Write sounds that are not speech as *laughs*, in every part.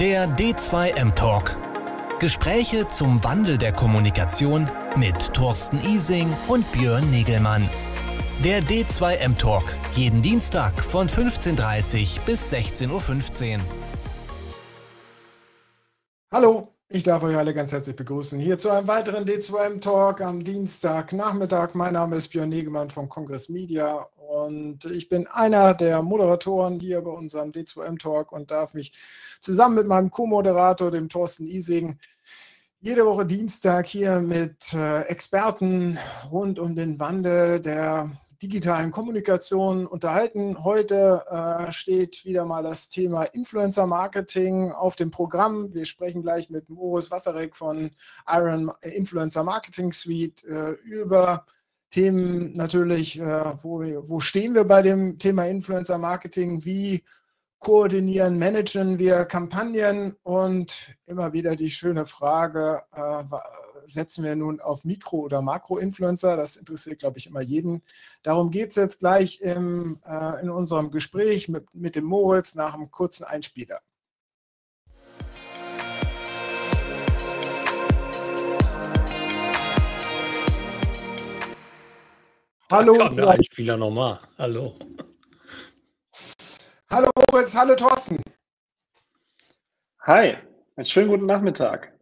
Der D2M Talk. Gespräche zum Wandel der Kommunikation mit Thorsten Ising und Björn Negelmann. Der D2M Talk. Jeden Dienstag von 15.30 Uhr bis 16.15 Uhr. Hallo, ich darf euch alle ganz herzlich begrüßen hier zu einem weiteren D2M Talk am Dienstagnachmittag. Mein Name ist Björn Negemann von Kongress Media und ich bin einer der Moderatoren hier bei unserem D2M Talk und darf mich zusammen mit meinem Co-Moderator, dem Thorsten Ising, jede Woche Dienstag hier mit äh, Experten rund um den Wandel der digitalen Kommunikation unterhalten. Heute äh, steht wieder mal das Thema Influencer Marketing auf dem Programm. Wir sprechen gleich mit Moritz Wasserek von Iron Influencer Marketing Suite äh, über Themen natürlich, äh, wo, wo stehen wir bei dem Thema Influencer Marketing, wie koordinieren, managen wir Kampagnen und immer wieder die schöne Frage, äh, setzen wir nun auf Mikro- oder Makro-Influencer? Das interessiert, glaube ich, immer jeden. Darum geht es jetzt gleich im, äh, in unserem Gespräch mit, mit dem Moritz nach einem kurzen Einspieler. Hallo. Da kam der Einspieler nochmal. Hallo. Hallo Moritz, hallo Thorsten. Hi, einen schönen guten Nachmittag.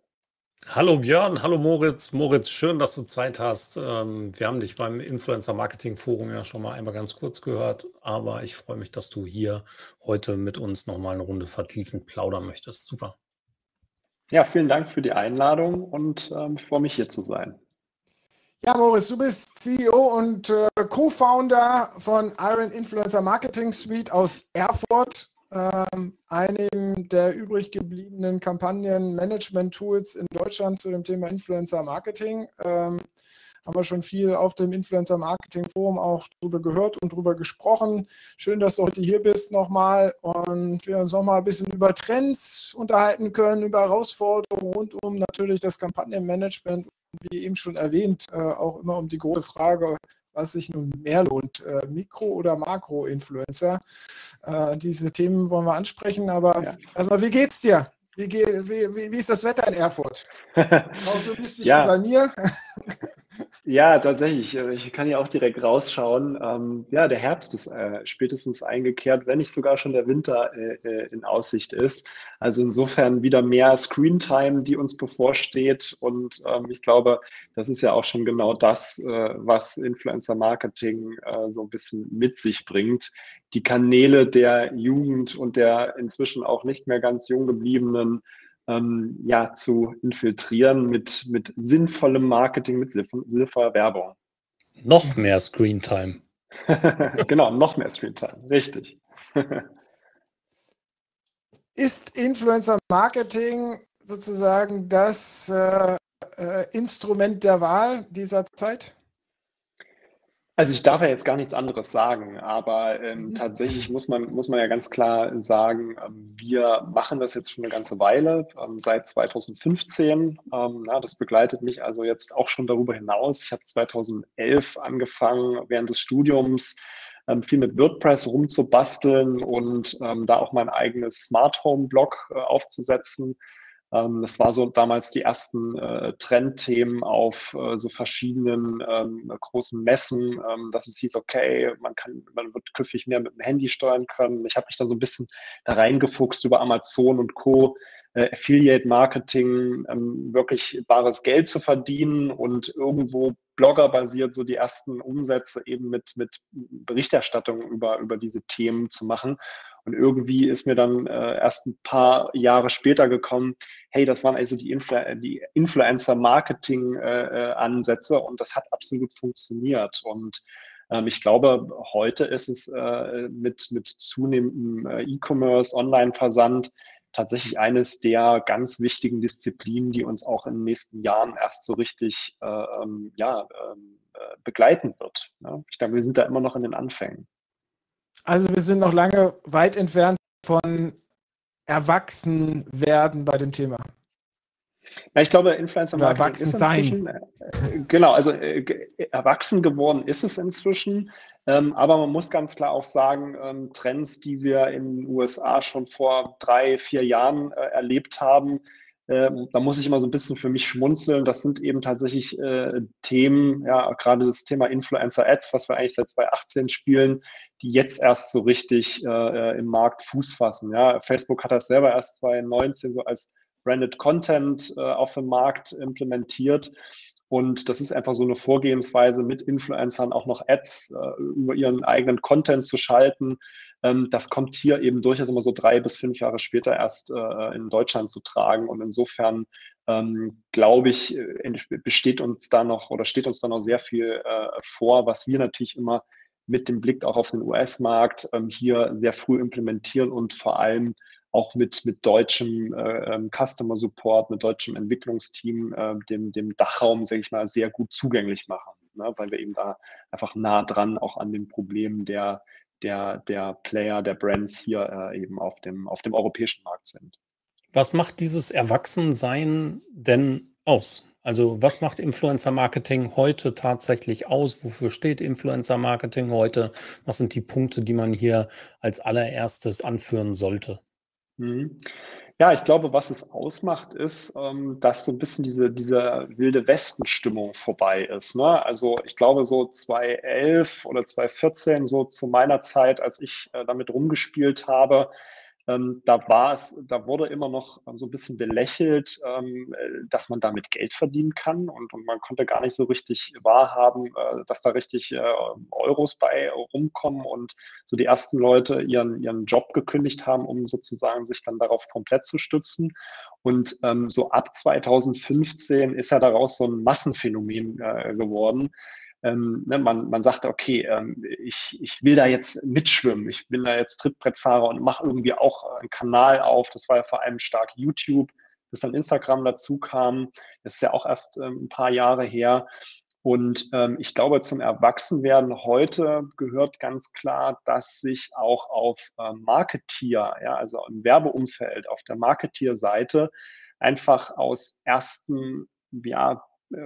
Hallo Björn, hallo Moritz. Moritz, schön, dass du Zeit hast. Ähm, wir haben dich beim Influencer Marketing Forum ja schon mal einmal ganz kurz gehört, aber ich freue mich, dass du hier heute mit uns nochmal eine Runde vertiefend plaudern möchtest. Super. Ja, vielen Dank für die Einladung und ähm, ich freue mich hier zu sein. Ja, Moritz, du bist CEO und äh, Co-Founder von Iron Influencer Marketing Suite aus Erfurt, ähm, einem der übrig gebliebenen Kampagnen-Management-Tools in Deutschland zu dem Thema Influencer Marketing. Ähm, haben wir schon viel auf dem Influencer Marketing Forum auch drüber gehört und drüber gesprochen. Schön, dass du heute hier bist nochmal und wir uns nochmal ein bisschen über Trends unterhalten können, über Herausforderungen rund um natürlich das Kampagnenmanagement wie eben schon erwähnt, äh, auch immer um die große Frage, was sich nun mehr lohnt, äh, Mikro- oder Makro-Influencer. Äh, diese Themen wollen wir ansprechen, aber ja. erstmal, wie geht's dir? Wie, wie, wie, wie, ist das Wetter in Erfurt? *laughs* Auch so lustig ja. wie bei mir. Ja, tatsächlich. Äh, ich kann ja auch direkt rausschauen. Ähm, ja, der Herbst ist äh, spätestens eingekehrt, wenn nicht sogar schon der Winter äh, äh, in Aussicht ist. Also insofern wieder mehr Screentime, die uns bevorsteht. Und ähm, ich glaube, das ist ja auch schon genau das, äh, was Influencer Marketing äh, so ein bisschen mit sich bringt. Die Kanäle der Jugend und der inzwischen auch nicht mehr ganz jung gebliebenen ähm, ja, zu infiltrieren mit, mit sinnvollem Marketing, mit sinnvoller Werbung. Noch mehr Screentime. *laughs* genau, noch mehr Screentime, richtig. *laughs* Ist Influencer Marketing sozusagen das äh, äh, Instrument der Wahl dieser Zeit? Also ich darf ja jetzt gar nichts anderes sagen, aber ähm, mhm. tatsächlich muss man, muss man ja ganz klar sagen, ähm, wir machen das jetzt schon eine ganze Weile, ähm, seit 2015. Ähm, na, das begleitet mich also jetzt auch schon darüber hinaus. Ich habe 2011 angefangen, während des Studiums ähm, viel mit WordPress rumzubasteln und da auch mein eigenes Smart Home Blog äh, aufzusetzen. Ähm, das war so damals die ersten äh, Trendthemen auf äh, so verschiedenen ähm, großen Messen, ähm, dass es hieß, okay, man kann, man wird künftig mehr mit dem Handy steuern können. Ich habe mich dann so ein bisschen da reingefuchst über Amazon und Co. Äh, Affiliate Marketing, ähm, wirklich bares Geld zu verdienen und irgendwo Blogger-basiert so die ersten Umsätze eben mit, mit Berichterstattung über, über diese Themen zu machen. Und irgendwie ist mir dann äh, erst ein paar Jahre später gekommen, hey, das waren also die, Influ die Influencer-Marketing-Ansätze äh, und das hat absolut funktioniert. Und ähm, ich glaube, heute ist es äh, mit, mit zunehmendem äh, E-Commerce, Online-Versand tatsächlich eines der ganz wichtigen Disziplinen, die uns auch in den nächsten Jahren erst so richtig äh, ähm, ja, ähm, äh, begleiten wird. Ne? Ich glaube, wir sind da immer noch in den Anfängen. Also wir sind noch lange weit entfernt von Erwachsenwerden bei dem Thema. Ja, ich glaube, Influencer Marketing ist inzwischen, sein. Äh, genau, also äh, erwachsen geworden ist es inzwischen. Ähm, aber man muss ganz klar auch sagen, ähm, Trends, die wir in den USA schon vor drei, vier Jahren äh, erlebt haben, äh, da muss ich immer so ein bisschen für mich schmunzeln. Das sind eben tatsächlich äh, Themen, ja, gerade das Thema Influencer Ads, was wir eigentlich seit 2018 spielen, die jetzt erst so richtig äh, im Markt Fuß fassen. Ja. Facebook hat das selber erst 2019 so als Branded Content äh, auf dem Markt implementiert. Und das ist einfach so eine Vorgehensweise, mit Influencern auch noch Ads äh, über ihren eigenen Content zu schalten. Ähm, das kommt hier eben durchaus immer so drei bis fünf Jahre später erst äh, in Deutschland zu tragen. Und insofern ähm, glaube ich, äh, besteht uns da noch oder steht uns da noch sehr viel äh, vor, was wir natürlich immer mit dem Blick auch auf den US-Markt ähm, hier sehr früh implementieren und vor allem auch mit, mit deutschem äh, ähm, Customer Support, mit deutschem Entwicklungsteam, äh, dem, dem Dachraum, sage ich mal, sehr gut zugänglich machen, ne? weil wir eben da einfach nah dran auch an den Problemen der, der, der Player, der Brands hier äh, eben auf dem, auf dem europäischen Markt sind. Was macht dieses Erwachsensein denn aus? Also was macht Influencer Marketing heute tatsächlich aus? Wofür steht Influencer Marketing heute? Was sind die Punkte, die man hier als allererstes anführen sollte? Mhm. Ja, ich glaube, was es ausmacht, ist, ähm, dass so ein bisschen diese, diese wilde Westen-Stimmung vorbei ist. Ne? Also ich glaube, so 2011 oder 2014, so zu meiner Zeit, als ich äh, damit rumgespielt habe, ähm, da war es, da wurde immer noch ähm, so ein bisschen belächelt, ähm, äh, dass man damit Geld verdienen kann und, und man konnte gar nicht so richtig wahrhaben, äh, dass da richtig äh, Euros bei rumkommen und so die ersten Leute ihren, ihren Job gekündigt haben, um sozusagen sich dann darauf komplett zu stützen. Und ähm, so ab 2015 ist ja daraus so ein Massenphänomen äh, geworden ähm, ne, man, man sagt, okay, ähm, ich, ich will da jetzt mitschwimmen, ich bin da jetzt Trittbrettfahrer und mache irgendwie auch einen Kanal auf. Das war ja vor allem stark YouTube, bis dann Instagram dazu kam. Das ist ja auch erst ähm, ein paar Jahre her. Und ähm, ich glaube, zum Erwachsenwerden heute gehört ganz klar, dass sich auch auf äh, Marketier, ja, also im Werbeumfeld, auf der Marketier-Seite einfach aus ersten ja,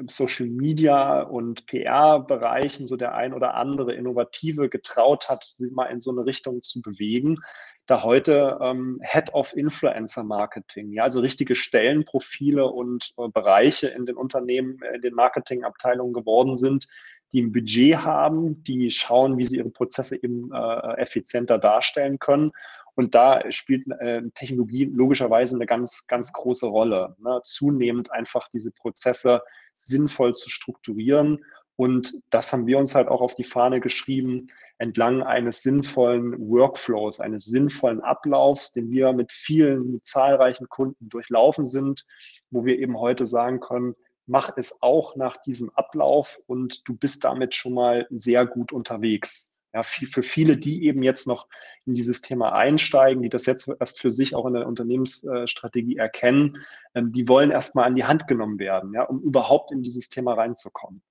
Social Media und PR-Bereichen so der ein oder andere Innovative getraut hat, sich mal in so eine Richtung zu bewegen. Da heute ähm, Head of Influencer Marketing, ja, also richtige Stellenprofile und äh, Bereiche in den Unternehmen, in den Marketingabteilungen geworden sind, die ein Budget haben, die schauen, wie sie ihre Prozesse eben äh, effizienter darstellen können. Und da spielt äh, Technologie logischerweise eine ganz, ganz große Rolle. Ne? Zunehmend einfach diese Prozesse sinnvoll zu strukturieren. Und das haben wir uns halt auch auf die Fahne geschrieben, entlang eines sinnvollen Workflows, eines sinnvollen Ablaufs, den wir mit vielen, mit zahlreichen Kunden durchlaufen sind, wo wir eben heute sagen können, mach es auch nach diesem Ablauf und du bist damit schon mal sehr gut unterwegs. Ja, für viele, die eben jetzt noch in dieses Thema einsteigen, die das jetzt erst für sich auch in der Unternehmensstrategie erkennen, ähm, die wollen erstmal an die Hand genommen werden, ja, um überhaupt in dieses Thema reinzukommen.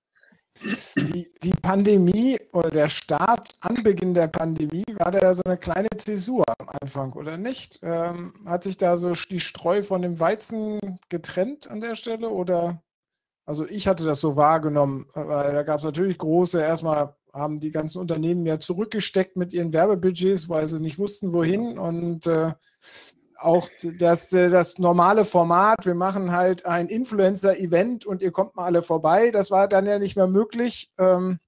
Die, die Pandemie oder der Start, Anbeginn der Pandemie, war da ja so eine kleine Zäsur am Anfang, oder nicht? Ähm, hat sich da so die Streu von dem Weizen getrennt an der Stelle? Oder also ich hatte das so wahrgenommen, weil da gab es natürlich große, erstmal haben die ganzen Unternehmen ja zurückgesteckt mit ihren Werbebudgets, weil sie nicht wussten, wohin. Und äh, auch das, das normale Format, wir machen halt ein Influencer-Event und ihr kommt mal alle vorbei, das war dann ja nicht mehr möglich. Ähm,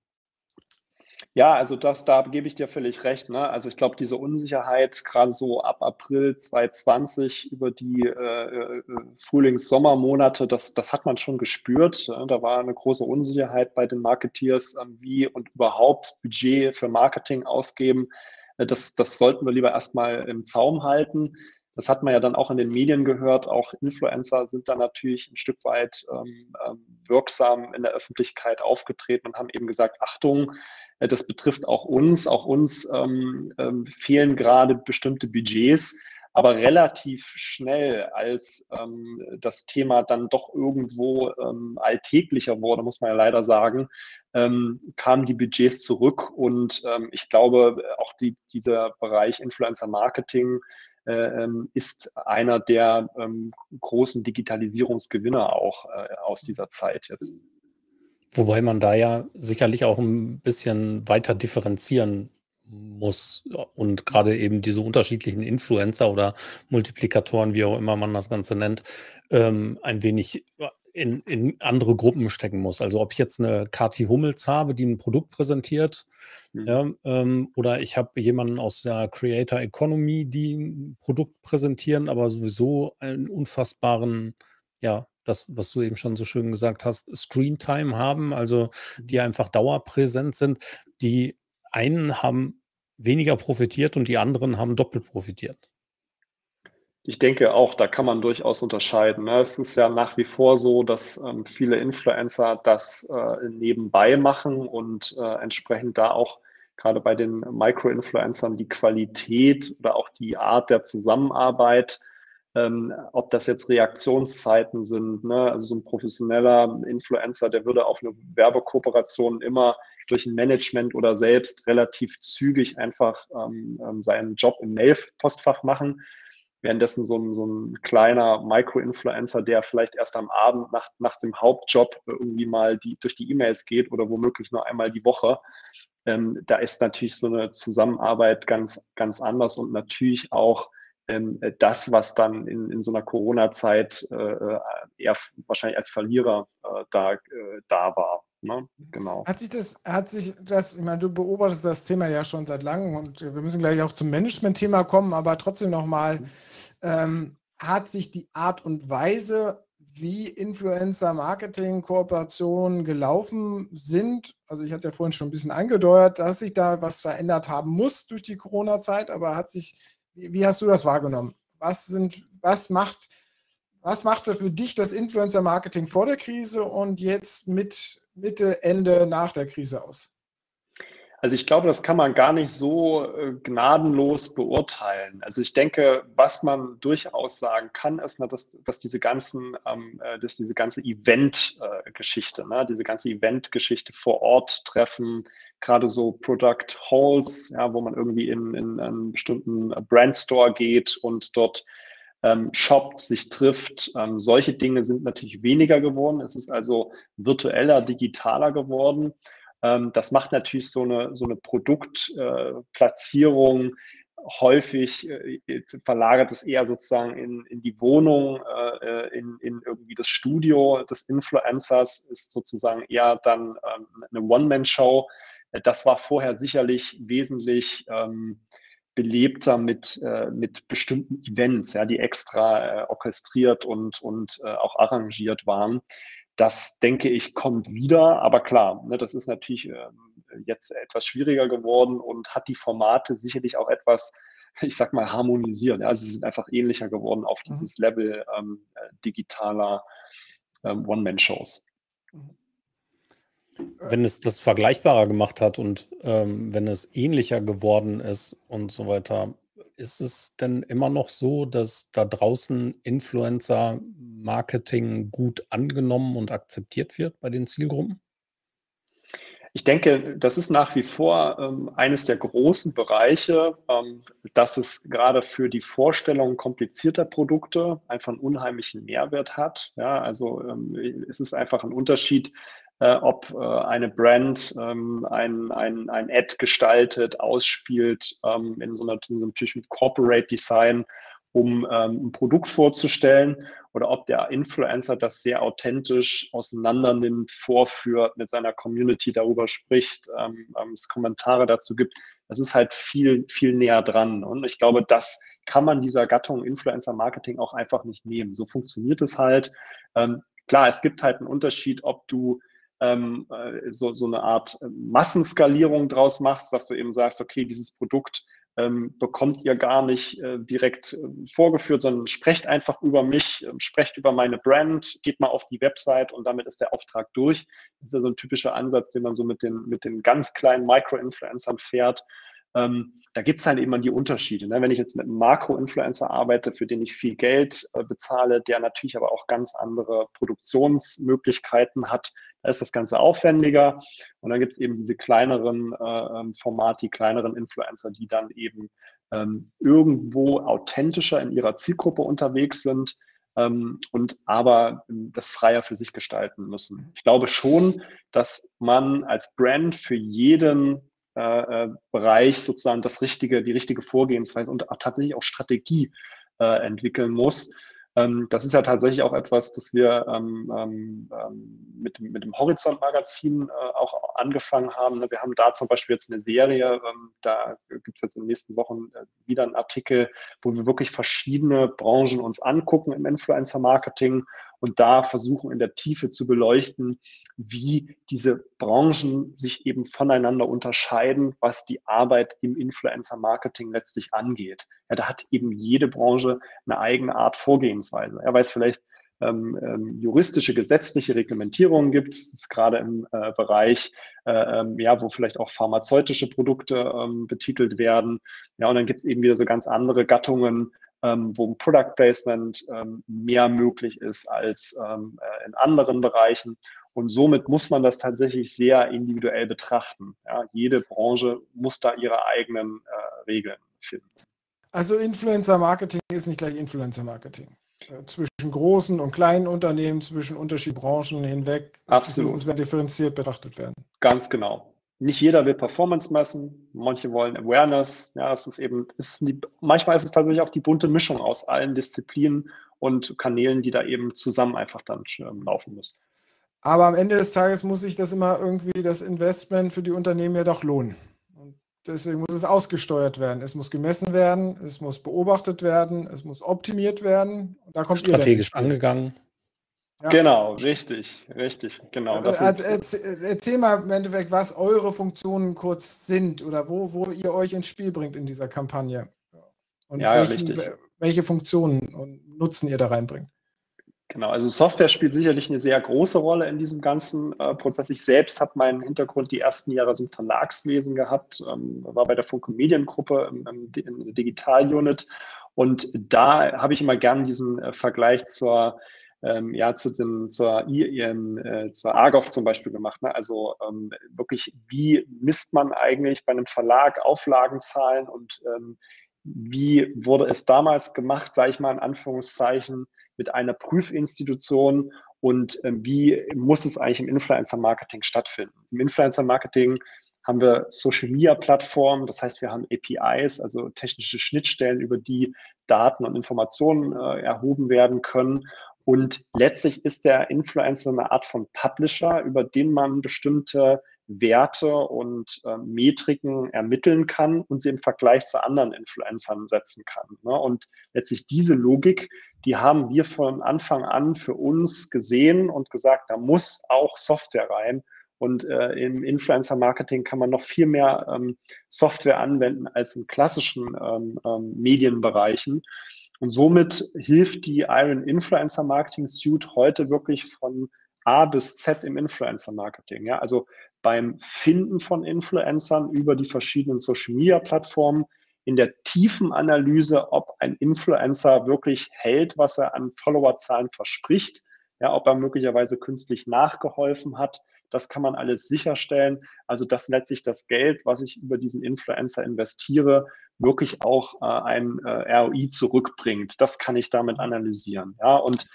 ja, also das, da gebe ich dir völlig recht. Ne? Also ich glaube, diese Unsicherheit, gerade so ab April 2020 über die äh, äh, Frühlings-Sommermonate, das, das hat man schon gespürt. Da war eine große Unsicherheit bei den Marketeers, äh, wie und überhaupt Budget für Marketing ausgeben. Äh, das, das sollten wir lieber erstmal im Zaum halten. Das hat man ja dann auch in den Medien gehört. Auch Influencer sind da natürlich ein Stück weit ähm, ähm wirksam in der Öffentlichkeit aufgetreten und haben eben gesagt, Achtung, äh, das betrifft auch uns. Auch uns ähm, ähm, fehlen gerade bestimmte Budgets. Aber relativ schnell, als ähm, das Thema dann doch irgendwo ähm, alltäglicher wurde, muss man ja leider sagen, ähm, kamen die Budgets zurück. Und ähm, ich glaube, auch die, dieser Bereich Influencer Marketing äh, ist einer der großen Digitalisierungsgewinner auch äh, aus dieser Zeit jetzt. Wobei man da ja sicherlich auch ein bisschen weiter differenzieren muss und gerade eben diese unterschiedlichen Influencer oder Multiplikatoren, wie auch immer man das Ganze nennt, ähm, ein wenig in, in andere Gruppen stecken muss. Also ob ich jetzt eine Kati Hummels habe, die ein Produkt präsentiert, mhm. ja, ähm, oder ich habe jemanden aus der Creator Economy, die ein Produkt präsentieren, aber sowieso einen unfassbaren, ja, das, was du eben schon so schön gesagt hast, Screentime haben, also die mhm. einfach dauerpräsent sind. Die einen haben weniger profitiert und die anderen haben doppelt profitiert. Ich denke auch, da kann man durchaus unterscheiden. Ne? Es ist ja nach wie vor so, dass ähm, viele Influencer das äh, nebenbei machen und äh, entsprechend da auch gerade bei den Micro-Influencern die Qualität oder auch die Art der Zusammenarbeit, ähm, ob das jetzt Reaktionszeiten sind. Ne? Also so ein professioneller Influencer, der würde auf eine Werbekooperation immer durch ein Management oder selbst relativ zügig einfach ähm, ähm seinen Job im Mail-Postfach machen Währenddessen so ein, so ein kleiner Micro-Influencer, der vielleicht erst am Abend nach, nach dem Hauptjob irgendwie mal die, durch die E-Mails geht oder womöglich nur einmal die Woche, ähm, da ist natürlich so eine Zusammenarbeit ganz, ganz anders und natürlich auch ähm, das, was dann in, in so einer Corona-Zeit äh, äh eher wahrscheinlich als Verlierer äh, da, äh, da war. Ne? Genau. Hat sich das, hat sich das, ich meine, du beobachtest das Thema ja schon seit langem und wir müssen gleich auch zum Management-Thema kommen, aber trotzdem nochmal, ähm, hat sich die Art und Weise, wie Influencer-Marketing-Kooperationen gelaufen sind, also ich hatte ja vorhin schon ein bisschen angedeutet, dass sich da was verändert haben muss durch die Corona-Zeit, aber hat sich, wie, hast du das wahrgenommen? Was sind, was macht, was machte für dich das Influencer-Marketing vor der Krise und jetzt mit Mitte, Ende nach der Krise aus? Also ich glaube, das kann man gar nicht so äh, gnadenlos beurteilen. Also ich denke, was man durchaus sagen kann, ist, dass, dass diese ganzen, ähm, äh, dass diese ganze Event-Geschichte, äh, ne, diese ganze Event-Geschichte vor Ort treffen, gerade so Product Halls, ja, wo man irgendwie in, in einen bestimmten Brandstore geht und dort ähm, shoppt, sich trifft. Ähm, solche Dinge sind natürlich weniger geworden. Es ist also virtueller, digitaler geworden. Ähm, das macht natürlich so eine, so eine Produktplatzierung äh, häufig äh, verlagert es eher sozusagen in, in die Wohnung, äh, in, in irgendwie das Studio des Influencers, ist sozusagen eher dann ähm, eine One-Man-Show. Das war vorher sicherlich wesentlich ähm, belebter mit, äh, mit bestimmten Events, ja, die extra äh, orchestriert und, und äh, auch arrangiert waren. Das, denke ich, kommt wieder, aber klar, ne, das ist natürlich ähm, jetzt etwas schwieriger geworden und hat die Formate sicherlich auch etwas, ich sag mal, harmonisiert. Ja, also sie sind einfach ähnlicher geworden auf mhm. dieses Level ähm, äh, digitaler ähm, One-Man-Shows. Mhm wenn es das vergleichbarer gemacht hat und ähm, wenn es ähnlicher geworden ist und so weiter, ist es denn immer noch so, dass da draußen Influencer-Marketing gut angenommen und akzeptiert wird bei den Zielgruppen? Ich denke, das ist nach wie vor ähm, eines der großen Bereiche, ähm, dass es gerade für die Vorstellung komplizierter Produkte einfach einen unheimlichen Mehrwert hat. Ja, also ähm, es ist einfach ein Unterschied, äh, ob äh, eine Brand ähm, ein, ein, ein Ad gestaltet, ausspielt, ähm, in so einer, in so natürlich mit Corporate Design, um ähm, ein Produkt vorzustellen, oder ob der Influencer das sehr authentisch auseinandernimmt, vorführt, mit seiner Community darüber spricht, ähm, ähm, es Kommentare dazu gibt. Das ist halt viel, viel näher dran. Und ich glaube, das kann man dieser Gattung Influencer Marketing auch einfach nicht nehmen. So funktioniert es halt. Ähm, klar, es gibt halt einen Unterschied, ob du ähm, äh, so, so eine Art äh, Massenskalierung draus machst, dass du eben sagst, okay, dieses Produkt ähm, bekommt ihr gar nicht äh, direkt äh, vorgeführt, sondern sprecht einfach über mich, äh, sprecht über meine Brand, geht mal auf die Website und damit ist der Auftrag durch. Das ist ja so ein typischer Ansatz, den man so mit den, mit den ganz kleinen Micro-Influencern fährt. Ähm, da gibt es halt eben die Unterschiede. Ne? Wenn ich jetzt mit einem Makro-Influencer arbeite, für den ich viel Geld äh, bezahle, der natürlich aber auch ganz andere Produktionsmöglichkeiten hat, da ist das Ganze aufwendiger. Und dann gibt es eben diese kleineren äh, ähm, Formate, die kleineren Influencer, die dann eben ähm, irgendwo authentischer in ihrer Zielgruppe unterwegs sind ähm, und aber ähm, das freier für sich gestalten müssen. Ich glaube schon, dass man als Brand für jeden äh, äh, Bereich sozusagen das richtige, die richtige Vorgehensweise und auch tatsächlich auch Strategie äh, entwickeln muss. Ähm, das ist ja tatsächlich auch etwas, das wir ähm, ähm, ähm mit, mit dem Horizont-Magazin äh, auch angefangen haben. Wir haben da zum Beispiel jetzt eine Serie, ähm, da gibt es jetzt in den nächsten Wochen äh, wieder einen Artikel, wo wir wirklich verschiedene Branchen uns angucken im Influencer-Marketing und da versuchen in der Tiefe zu beleuchten, wie diese Branchen sich eben voneinander unterscheiden, was die Arbeit im Influencer-Marketing letztlich angeht. Ja, da hat eben jede Branche eine eigene Art Vorgehensweise. Er weiß vielleicht, ähm, ähm, juristische, gesetzliche Reglementierungen gibt. Ist gerade im äh, Bereich, äh, ähm, ja, wo vielleicht auch pharmazeutische Produkte ähm, betitelt werden. Ja, und dann gibt es eben wieder so ganz andere Gattungen, ähm, wo ein Product Placement ähm, mehr möglich ist als ähm, äh, in anderen Bereichen. Und somit muss man das tatsächlich sehr individuell betrachten. Ja, jede Branche muss da ihre eigenen äh, Regeln finden. Also Influencer Marketing ist nicht gleich Influencer Marketing. Äh, zwischen großen und kleinen Unternehmen, zwischen unterschiedlichen Branchen hinweg. Absolut. muss sehr differenziert betrachtet werden. Ganz genau nicht jeder will Performance messen, manche wollen Awareness. Ja, es ist eben, ist die, manchmal ist es tatsächlich auch die bunte Mischung aus allen Disziplinen und Kanälen, die da eben zusammen einfach dann ähm, laufen müssen. Aber am Ende des Tages muss sich das immer irgendwie das Investment für die Unternehmen ja doch lohnen. Und deswegen muss es ausgesteuert werden. Es muss gemessen werden, es muss beobachtet werden, es muss optimiert werden. da kommt Strategisch angegangen. Ja. Genau, richtig, richtig, genau. Das also, erzähl, erzähl mal im Endeffekt, was eure Funktionen kurz sind oder wo, wo ihr euch ins Spiel bringt in dieser Kampagne. Und ja, welchen, welche Funktionen und Nutzen ihr da reinbringt. Genau, also Software spielt sicherlich eine sehr große Rolle in diesem ganzen äh, Prozess. Ich selbst habe meinen Hintergrund die ersten Jahre so im Verlagswesen gehabt, ähm, war bei der Funke Mediengruppe im, im, in der Digital-Unit und da habe ich immer gern diesen äh, Vergleich zur ähm, ja, zu dem, zur, IEM, äh, zur AGOV zum Beispiel gemacht. Ne? Also ähm, wirklich, wie misst man eigentlich bei einem Verlag Auflagenzahlen und ähm, wie wurde es damals gemacht, sage ich mal in Anführungszeichen, mit einer Prüfinstitution und äh, wie muss es eigentlich im Influencer-Marketing stattfinden? Im Influencer-Marketing haben wir Social-Media-Plattformen, das heißt, wir haben APIs, also technische Schnittstellen, über die Daten und Informationen äh, erhoben werden können. Und letztlich ist der Influencer eine Art von Publisher, über den man bestimmte Werte und äh, Metriken ermitteln kann und sie im Vergleich zu anderen Influencern setzen kann. Ne? Und letztlich diese Logik, die haben wir von Anfang an für uns gesehen und gesagt, da muss auch Software rein. Und äh, im Influencer-Marketing kann man noch viel mehr ähm, Software anwenden als in klassischen ähm, ähm, Medienbereichen. Und somit hilft die Iron Influencer Marketing Suite heute wirklich von A bis Z im Influencer Marketing. Ja? Also beim Finden von Influencern über die verschiedenen Social Media Plattformen, in der tiefen Analyse, ob ein Influencer wirklich hält, was er an Followerzahlen verspricht, ja, ob er möglicherweise künstlich nachgeholfen hat, das kann man alles sicherstellen. Also dass letztlich das Geld, was ich über diesen Influencer investiere, wirklich auch äh, ein äh, ROI zurückbringt. Das kann ich damit analysieren. Ja, und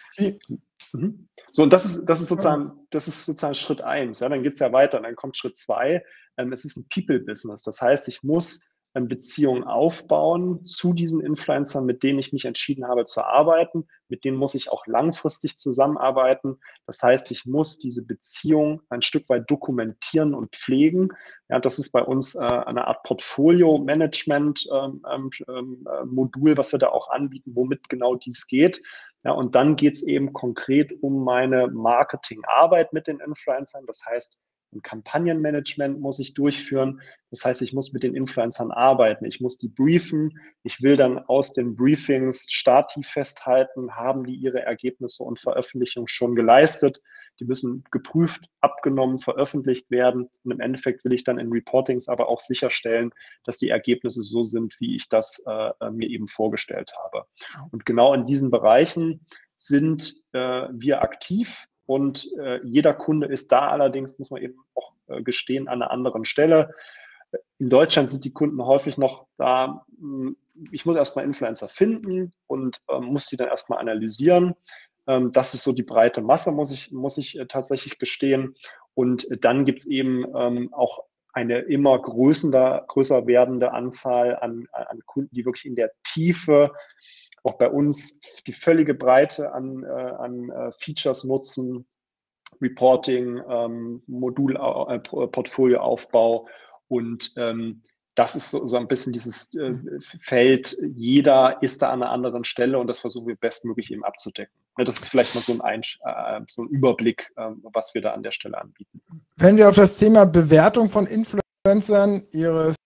mhm. so, und das ist, das ist sozusagen, das ist sozusagen Schritt eins. Ja, dann geht es ja weiter. Dann kommt Schritt zwei. Ähm, es ist ein People-Business. Das heißt, ich muss Beziehungen aufbauen zu diesen Influencern, mit denen ich mich entschieden habe zu arbeiten. Mit denen muss ich auch langfristig zusammenarbeiten. Das heißt, ich muss diese Beziehung ein Stück weit dokumentieren und pflegen. Ja, das ist bei uns äh, eine Art Portfolio-Management-Modul, ähm, ähm, äh, was wir da auch anbieten, womit genau dies geht. Ja, und dann geht es eben konkret um meine Marketingarbeit mit den Influencern. Das heißt, ein Kampagnenmanagement muss ich durchführen. Das heißt, ich muss mit den Influencern arbeiten. Ich muss die briefen. Ich will dann aus den Briefings Stati festhalten, haben die ihre Ergebnisse und Veröffentlichung schon geleistet. Die müssen geprüft, abgenommen, veröffentlicht werden. Und im Endeffekt will ich dann in Reportings aber auch sicherstellen, dass die Ergebnisse so sind, wie ich das äh, mir eben vorgestellt habe. Und genau in diesen Bereichen sind äh, wir aktiv. Und äh, jeder Kunde ist da allerdings, muss man eben auch äh, gestehen, an einer anderen Stelle. In Deutschland sind die Kunden häufig noch da, hm, ich muss erstmal Influencer finden und ähm, muss die dann erstmal analysieren. Ähm, das ist so die breite Masse, muss ich, muss ich äh, tatsächlich gestehen. Und dann gibt es eben ähm, auch eine immer größer, größer werdende Anzahl an, an Kunden, die wirklich in der Tiefe auch bei uns die völlige Breite an, äh, an äh, Features nutzen, Reporting, ähm, Modul, äh, Portfolioaufbau und ähm, das ist so, so ein bisschen dieses äh, Feld, jeder ist da an einer anderen Stelle und das versuchen wir bestmöglich eben abzudecken. Das ist vielleicht mal so ein, ein äh, so ein Überblick, äh, was wir da an der Stelle anbieten. Wenn wir auf das Thema Bewertung von Influencern, ihres,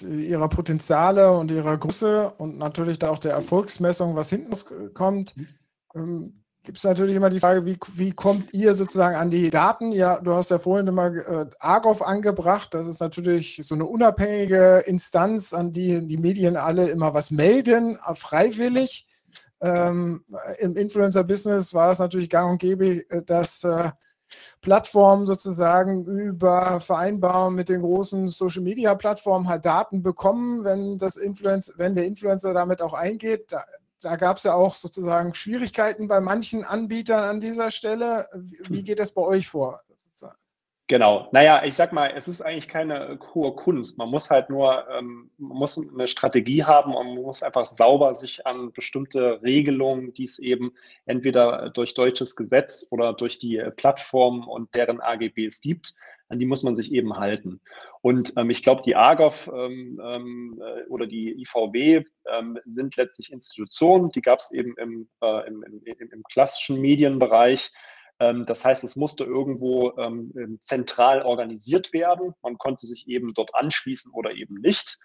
ihrer Potenziale und ihrer Größe und natürlich da auch der Erfolgsmessung, was hinten kommt, ähm, gibt es natürlich immer die Frage, wie, wie kommt ihr sozusagen an die Daten? Ja, du hast ja vorhin immer äh, Argov angebracht. Das ist natürlich so eine unabhängige Instanz, an die die Medien alle immer was melden, äh, freiwillig. Ähm, Im Influencer-Business war es natürlich gang und gäbe, äh, dass äh, Plattformen sozusagen über Vereinbarungen mit den großen Social-Media-Plattformen halt Daten bekommen, wenn, das Influencer, wenn der Influencer damit auch eingeht. Da, da gab es ja auch sozusagen Schwierigkeiten bei manchen Anbietern an dieser Stelle. Wie geht es bei euch vor? Genau. Naja, ich sag mal, es ist eigentlich keine hohe Kunst. Man muss halt nur, ähm, man muss eine Strategie haben und man muss einfach sauber sich an bestimmte Regelungen, die es eben entweder durch deutsches Gesetz oder durch die Plattform und deren AGBs gibt, an die muss man sich eben halten. Und ähm, ich glaube, die AGOV ähm, ähm, äh, oder die IVW ähm, sind letztlich Institutionen, die gab es eben im, äh, im, im, im, klassischen Medienbereich. Ähm, das heißt, es musste irgendwo ähm, zentral organisiert werden. Man konnte sich eben dort anschließen oder eben nicht.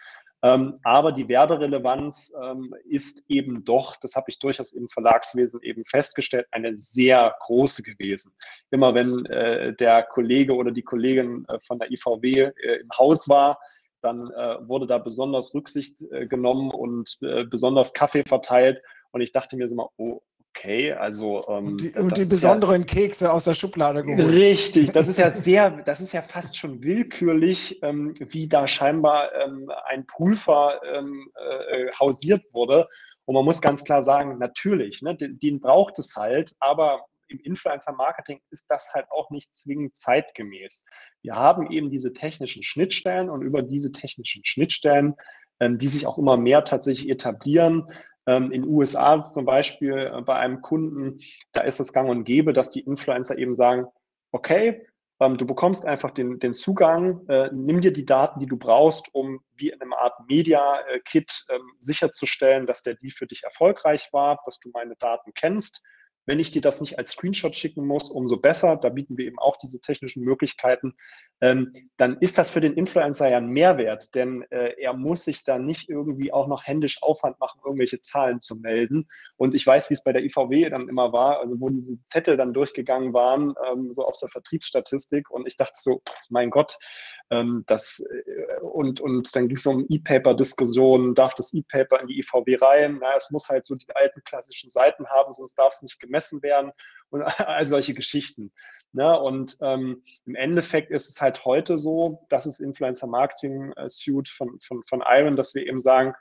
Ähm, aber die Werberelevanz ähm, ist eben doch, das habe ich durchaus im Verlagswesen eben festgestellt, eine sehr große gewesen. Immer wenn äh, der Kollege oder die Kollegin äh, von der IVW äh, im Haus war, dann äh, wurde da besonders Rücksicht äh, genommen und äh, besonders Kaffee verteilt. Und ich dachte mir so mal, oh, okay, also. Ähm, und die, und die besonderen ja, Kekse aus der Schublade geholt. Richtig, das ist ja *laughs* sehr, das ist ja fast schon willkürlich, ähm, wie da scheinbar ähm, ein Prüfer ähm, äh, hausiert wurde. Und man muss ganz klar sagen, natürlich, ne, den, den braucht es halt, aber im Influencer-Marketing ist das halt auch nicht zwingend zeitgemäß. Wir haben eben diese technischen Schnittstellen und über diese technischen Schnittstellen, ähm, die sich auch immer mehr tatsächlich etablieren, ähm, in USA zum Beispiel äh, bei einem Kunden, da ist es gang und gäbe, dass die Influencer eben sagen, okay, ähm, du bekommst einfach den, den Zugang, äh, nimm dir die Daten, die du brauchst, um wie in einer Art Media-Kit ähm, sicherzustellen, dass der Deal für dich erfolgreich war, dass du meine Daten kennst wenn ich dir das nicht als Screenshot schicken muss, umso besser. Da bieten wir eben auch diese technischen Möglichkeiten. Ähm, dann ist das für den Influencer ja ein Mehrwert, denn äh, er muss sich da nicht irgendwie auch noch händisch Aufwand machen, irgendwelche Zahlen zu melden. Und ich weiß, wie es bei der IVW dann immer war, also wo diese Zettel dann durchgegangen waren, ähm, so aus der Vertriebsstatistik. Und ich dachte so, mein Gott, ähm, das, äh, und, und dann ging es um E-Paper-Diskussionen, darf das E-Paper in die IVW rein? Na, es muss halt so die alten klassischen Seiten haben, sonst darf es nicht gemessen werden und *laughs* all solche Geschichten. Ne? Und ähm, im Endeffekt ist es halt heute so, das ist Influencer Marketing äh, Suite von, von, von Iron, dass wir eben sagen,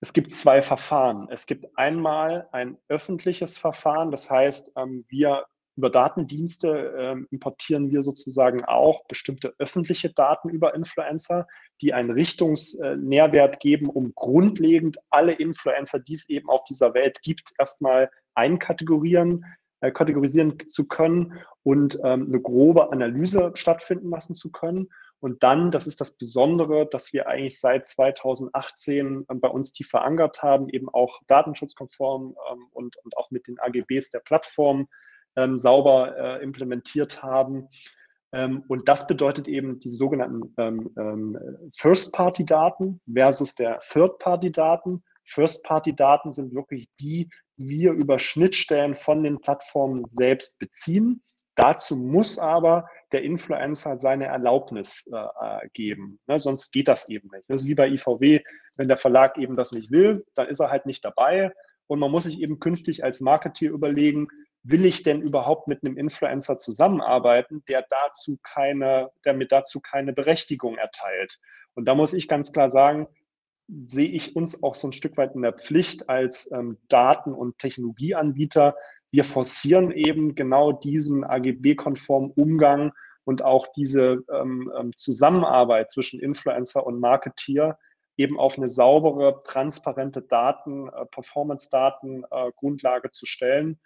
es gibt zwei Verfahren. Es gibt einmal ein öffentliches Verfahren, das heißt, ähm, wir über Datendienste ähm, importieren wir sozusagen auch bestimmte öffentliche Daten über Influencer, die einen Richtungsnährwert geben, um grundlegend alle Influencer, die es eben auf dieser Welt gibt, erstmal einkategorieren, äh, kategorisieren zu können und ähm, eine grobe Analyse stattfinden lassen zu können. Und dann, das ist das Besondere, dass wir eigentlich seit 2018 bei uns tief verankert haben, eben auch datenschutzkonform ähm, und, und auch mit den AGBs der Plattform ähm, sauber äh, implementiert haben. Ähm, und das bedeutet eben die sogenannten ähm, ähm, First-Party-Daten versus der Third-Party-Daten. First-Party-Daten sind wirklich die, die wir über Schnittstellen von den Plattformen selbst beziehen. Dazu muss aber der Influencer seine Erlaubnis äh, äh geben. Ne, sonst geht das eben nicht. Das ist wie bei IVW, wenn der Verlag eben das nicht will, dann ist er halt nicht dabei. Und man muss sich eben künftig als Marketeer überlegen, will ich denn überhaupt mit einem Influencer zusammenarbeiten, der dazu keine, der mir dazu keine Berechtigung erteilt? Und da muss ich ganz klar sagen, sehe ich uns auch so ein Stück weit in der Pflicht als ähm, Daten- und Technologieanbieter. Wir forcieren eben genau diesen AGB-konformen Umgang und auch diese ähm, ähm, Zusammenarbeit zwischen Influencer und Marketeer eben auf eine saubere, transparente Daten, äh, Performance-Daten-Grundlage äh, zu stellen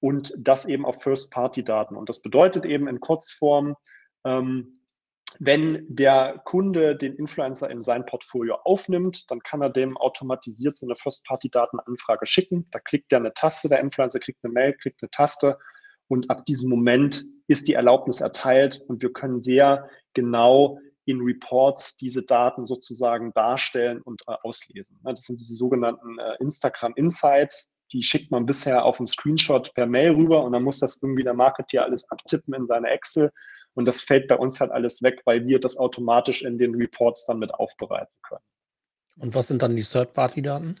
und das eben auf First-Party-Daten. Und das bedeutet eben in Kurzform, ähm, wenn der Kunde den Influencer in sein Portfolio aufnimmt, dann kann er dem automatisiert so eine First-Party-Datenanfrage schicken. Da klickt er eine Taste, der Influencer kriegt eine Mail, kriegt eine Taste und ab diesem Moment ist die Erlaubnis erteilt und wir können sehr genau in Reports diese Daten sozusagen darstellen und äh, auslesen. Das sind diese sogenannten äh, Instagram Insights die schickt man bisher auf dem Screenshot per Mail rüber und dann muss das irgendwie der Marketeer alles abtippen in seine Excel. Und das fällt bei uns halt alles weg, weil wir das automatisch in den Reports dann mit aufbereiten können. Und was sind dann die Third-Party-Daten?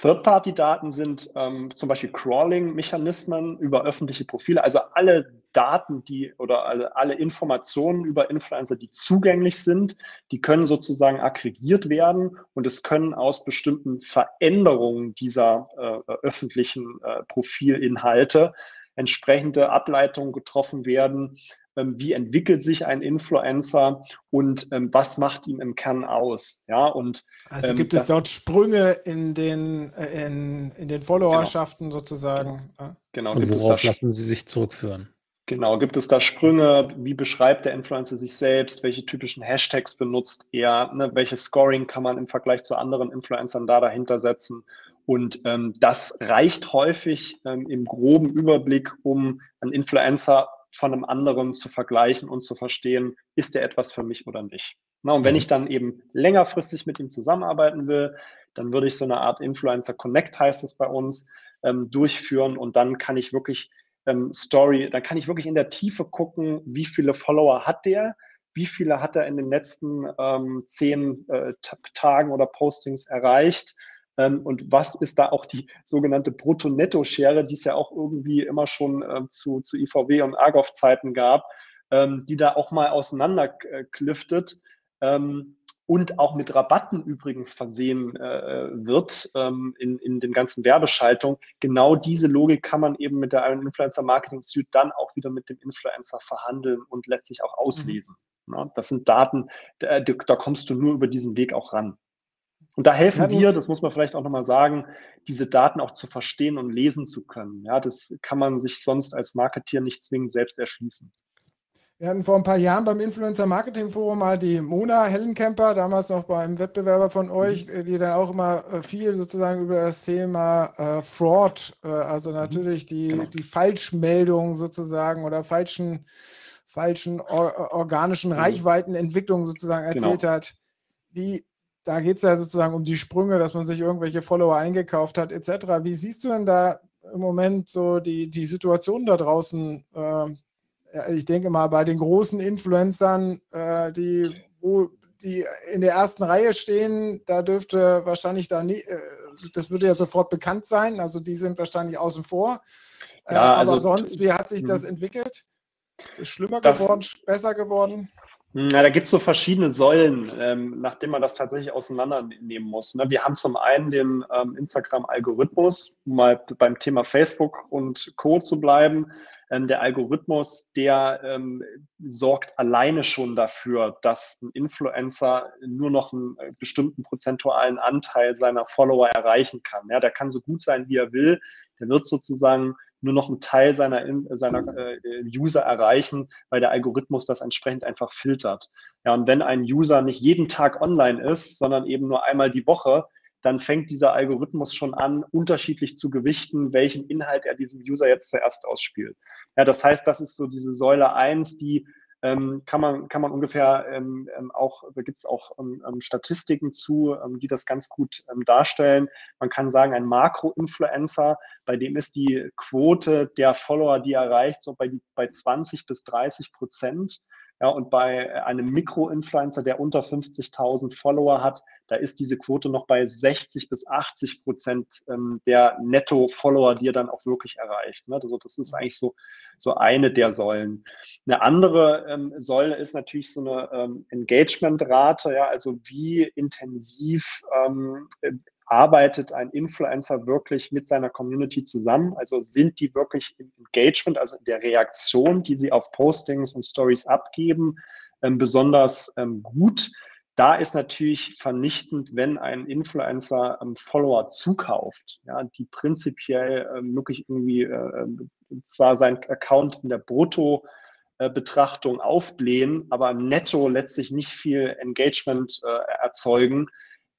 Third-Party-Daten sind ähm, zum Beispiel Crawling-Mechanismen über öffentliche Profile, also alle Daten, die oder alle, alle Informationen über Influencer, die zugänglich sind, die können sozusagen aggregiert werden und es können aus bestimmten Veränderungen dieser äh, öffentlichen äh, Profilinhalte entsprechende Ableitungen getroffen werden, ähm, wie entwickelt sich ein Influencer und ähm, was macht ihn im Kern aus. Ja, und, also ähm, gibt es dort Sprünge in den, äh, in, in den Followerschaften genau. sozusagen. Genau, und worauf lassen Sie sich zurückführen? Genau, gibt es da Sprünge? Wie beschreibt der Influencer sich selbst? Welche typischen Hashtags benutzt er? Ne? Welches Scoring kann man im Vergleich zu anderen Influencern da dahinter setzen? Und ähm, das reicht häufig ähm, im groben Überblick, um einen Influencer von einem anderen zu vergleichen und zu verstehen, ist der etwas für mich oder nicht. Na, und wenn mhm. ich dann eben längerfristig mit ihm zusammenarbeiten will, dann würde ich so eine Art Influencer Connect heißt es bei uns, ähm, durchführen und dann kann ich wirklich ähm, Story, dann kann ich wirklich in der Tiefe gucken, wie viele Follower hat der, wie viele hat er in den letzten ähm, zehn äh, Tagen oder Postings erreicht und was ist da auch die sogenannte Brutto-Netto-Schere, die es ja auch irgendwie immer schon ähm, zu, zu IVW und Argov-Zeiten gab, ähm, die da auch mal auseinanderkliftet ähm, und auch mit Rabatten übrigens versehen äh, wird ähm, in, in den ganzen Werbeschaltungen. Genau diese Logik kann man eben mit der Influencer Marketing Suite dann auch wieder mit dem Influencer verhandeln und letztlich auch auslesen. Mhm. Das sind Daten, da, da kommst du nur über diesen Weg auch ran. Und da helfen wir, das muss man vielleicht auch nochmal sagen, diese Daten auch zu verstehen und lesen zu können. Ja, das kann man sich sonst als Marketeer nicht zwingend selbst erschließen. Wir hatten vor ein paar Jahren beim Influencer Marketing Forum mal die Mona Hellenkemper, damals noch beim Wettbewerber von euch, mhm. die dann auch immer äh, viel sozusagen über das Thema äh, Fraud, äh, also mhm. natürlich die, genau. die Falschmeldung sozusagen oder falschen, falschen or, organischen mhm. Reichweitenentwicklung sozusagen erzählt genau. hat. Wie, da geht es ja sozusagen um die Sprünge, dass man sich irgendwelche Follower eingekauft hat, etc. Wie siehst du denn da im Moment so die, die Situation da draußen? Äh, ich denke mal, bei den großen Influencern, äh, die, wo die in der ersten Reihe stehen, da dürfte wahrscheinlich da nie, äh, das würde ja sofort bekannt sein, also die sind wahrscheinlich außen vor. Äh, ja, also, aber sonst, wie hat sich das hm. entwickelt? Ist es schlimmer das, geworden, besser geworden? Na, da gibt es so verschiedene Säulen, ähm, nachdem man das tatsächlich auseinandernehmen muss. Ne? Wir haben zum einen den ähm, Instagram-Algorithmus, um mal beim Thema Facebook und Co. zu bleiben. Ähm, der Algorithmus, der ähm, sorgt alleine schon dafür, dass ein Influencer nur noch einen äh, bestimmten prozentualen Anteil seiner Follower erreichen kann. Ja, der kann so gut sein, wie er will. Der wird sozusagen nur noch einen Teil seiner, seiner äh, User erreichen, weil der Algorithmus das entsprechend einfach filtert. Ja, und wenn ein User nicht jeden Tag online ist, sondern eben nur einmal die Woche, dann fängt dieser Algorithmus schon an, unterschiedlich zu gewichten, welchen Inhalt er diesem User jetzt zuerst ausspielt. Ja, das heißt, das ist so diese Säule eins, die ähm, kann, man, kann man ungefähr ähm, ähm auch, da gibt es auch ähm, ähm, Statistiken zu, ähm, die das ganz gut darstellen. Man kann sagen, ein Makro-Influencer, bei dem ist die Quote der Follower, die er erreicht, so bei, bei 20 bis 30 Prozent. Ja, und bei einem Mikro-Influencer, der unter 50.000 Follower hat, da ist diese Quote noch bei 60 bis 80 Prozent ähm, der Netto-Follower, die er dann auch wirklich erreicht. Ne? Also das ist eigentlich so, so eine der Säulen. Eine andere ähm, Säule ist natürlich so eine ähm, Engagement-Rate, ja, also wie intensiv ähm, arbeitet ein Influencer wirklich mit seiner Community zusammen? Also sind die wirklich im Engagement, also in der Reaktion, die sie auf Postings und Stories abgeben, ähm, besonders ähm, gut? Da ist natürlich vernichtend, wenn ein Influencer ähm, Follower zukauft, ja, die prinzipiell ähm, wirklich irgendwie äh, zwar sein Account in der Brutto äh, Betrachtung aufblähen, aber netto letztlich nicht viel Engagement äh, erzeugen,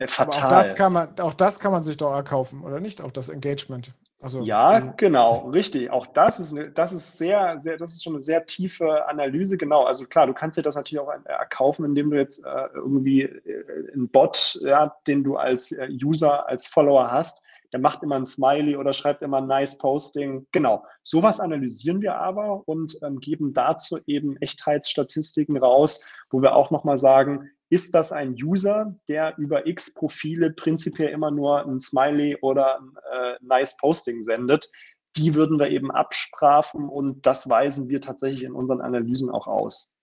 fatal. auch das, kann man, auch das kann man sich doch erkaufen, oder nicht? Auch das Engagement. Also, ja, äh, genau, richtig. Auch das ist, eine, das ist sehr, sehr, das ist schon eine sehr tiefe Analyse, genau. Also klar, du kannst dir das natürlich auch erkaufen, indem du jetzt äh, irgendwie äh, einen Bot, ja, den du als äh, User, als Follower hast, der macht immer ein Smiley oder schreibt immer ein nice Posting. Genau. Sowas analysieren wir aber und ähm, geben dazu eben Echtheitsstatistiken raus, wo wir auch nochmal sagen, ist das ein User, der über x Profile prinzipiell immer nur ein Smiley oder ein äh, nice Posting sendet. Die würden wir eben abstrafen und das weisen wir tatsächlich in unseren Analysen auch aus.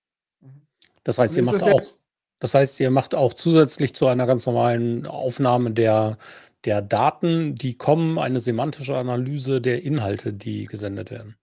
Das heißt, ihr macht auch, das heißt, ihr macht auch zusätzlich zu einer ganz normalen Aufnahme der, der Daten, die kommen, eine semantische Analyse der Inhalte, die gesendet werden.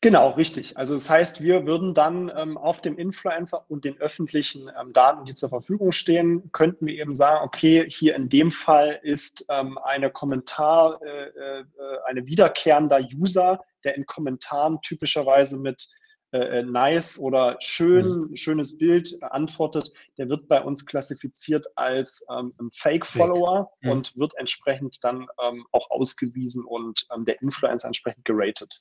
Genau, richtig. Also das heißt, wir würden dann ähm, auf dem Influencer und den öffentlichen ähm, Daten, die zur Verfügung stehen, könnten wir eben sagen, okay, hier in dem Fall ist ähm, eine Kommentar, äh, äh, eine wiederkehrender User, der in Kommentaren typischerweise mit äh, äh nice oder schön, mhm. schönes Bild antwortet, der wird bei uns klassifiziert als ähm, Fake-Follower Fake. mhm. und wird entsprechend dann ähm, auch ausgewiesen und ähm, der Influencer entsprechend geratet.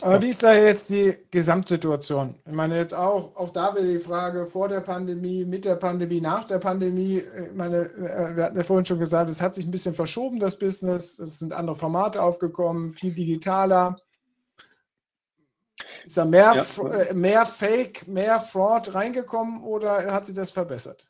Aber wie ist da jetzt die Gesamtsituation? Ich meine, jetzt auch, auch da wieder die Frage vor der Pandemie, mit der Pandemie, nach der Pandemie. Ich meine, äh, wir hatten ja vorhin schon gesagt, es hat sich ein bisschen verschoben, das Business. Es sind andere Formate aufgekommen, viel digitaler. Ist da mehr, ja. Äh, mehr Fake, mehr Fraud reingekommen oder hat sich das verbessert?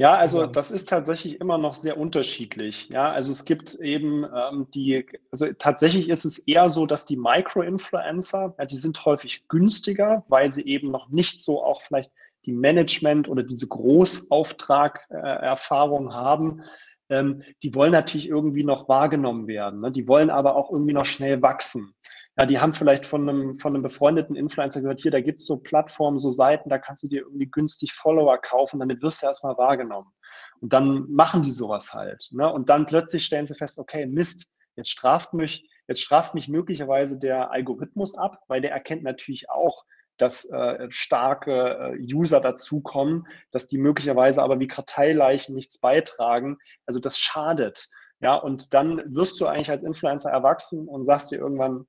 Ja, also das ist tatsächlich immer noch sehr unterschiedlich. Ja, also es gibt eben ähm, die, also tatsächlich ist es eher so, dass die Micro-Influencer, ja, die sind häufig günstiger, weil sie eben noch nicht so auch vielleicht die Management oder diese Großauftrag-Erfahrung äh, haben. Ähm, die wollen natürlich irgendwie noch wahrgenommen werden. Ne? Die wollen aber auch irgendwie noch schnell wachsen ja, die haben vielleicht von einem, von einem befreundeten Influencer gehört, hier, da gibt es so Plattformen, so Seiten, da kannst du dir irgendwie günstig Follower kaufen, dann wirst du erstmal wahrgenommen. Und dann machen die sowas halt. Ne? Und dann plötzlich stellen sie fest, okay, Mist, jetzt straft mich, jetzt straft mich möglicherweise der Algorithmus ab, weil der erkennt natürlich auch, dass äh, starke äh, User dazukommen, dass die möglicherweise aber wie Karteileichen nichts beitragen. Also das schadet. Ja, und dann wirst du eigentlich als Influencer erwachsen und sagst dir irgendwann,